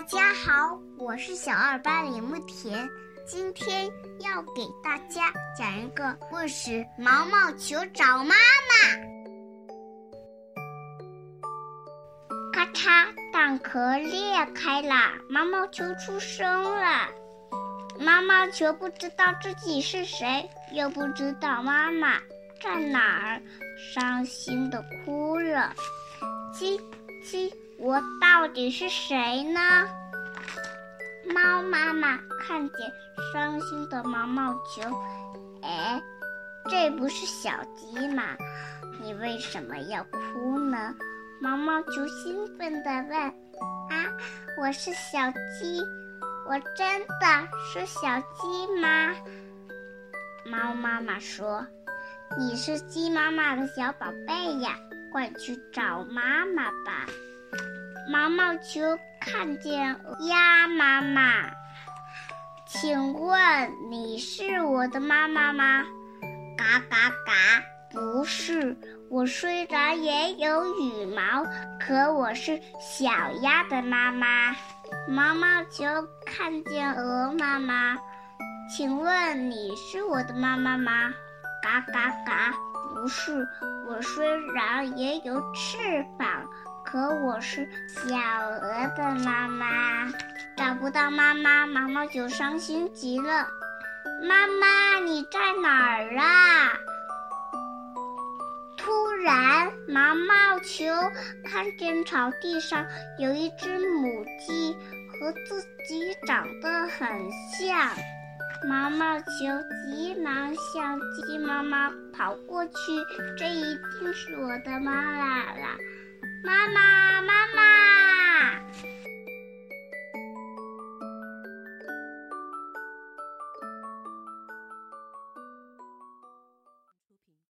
大家好，我是小二班李慕田，今天要给大家讲一个故事《毛毛球找妈妈》。咔嚓，蛋壳裂开了，毛毛球出生了。毛毛球不知道自己是谁，又不知道妈妈在哪儿，伤心的哭了。鸡鸡。我到底是谁呢？猫妈妈看见伤心的毛毛球，哎，这不是小鸡吗？你为什么要哭呢？毛毛球兴奋地问：“啊，我是小鸡，我真的是小鸡吗？”猫妈妈说：“你是鸡妈妈的小宝贝呀，快去找妈妈吧。”毛毛球看见鸭妈妈，请问你是我的妈妈吗？嘎嘎嘎，不是。我虽然也有羽毛，可我是小鸭的妈妈。毛毛球看见鹅妈妈，请问你是我的妈妈吗？嘎嘎嘎，不是。我虽然也有翅膀。可我是小鹅的妈妈，找不到妈妈，毛毛球伤心极了。妈妈，你在哪儿啊？突然，毛毛球看见草地上有一只母鸡，和自己长得很像。毛毛球急忙向鸡妈妈跑过去，这一定是我的妈妈了。妈妈。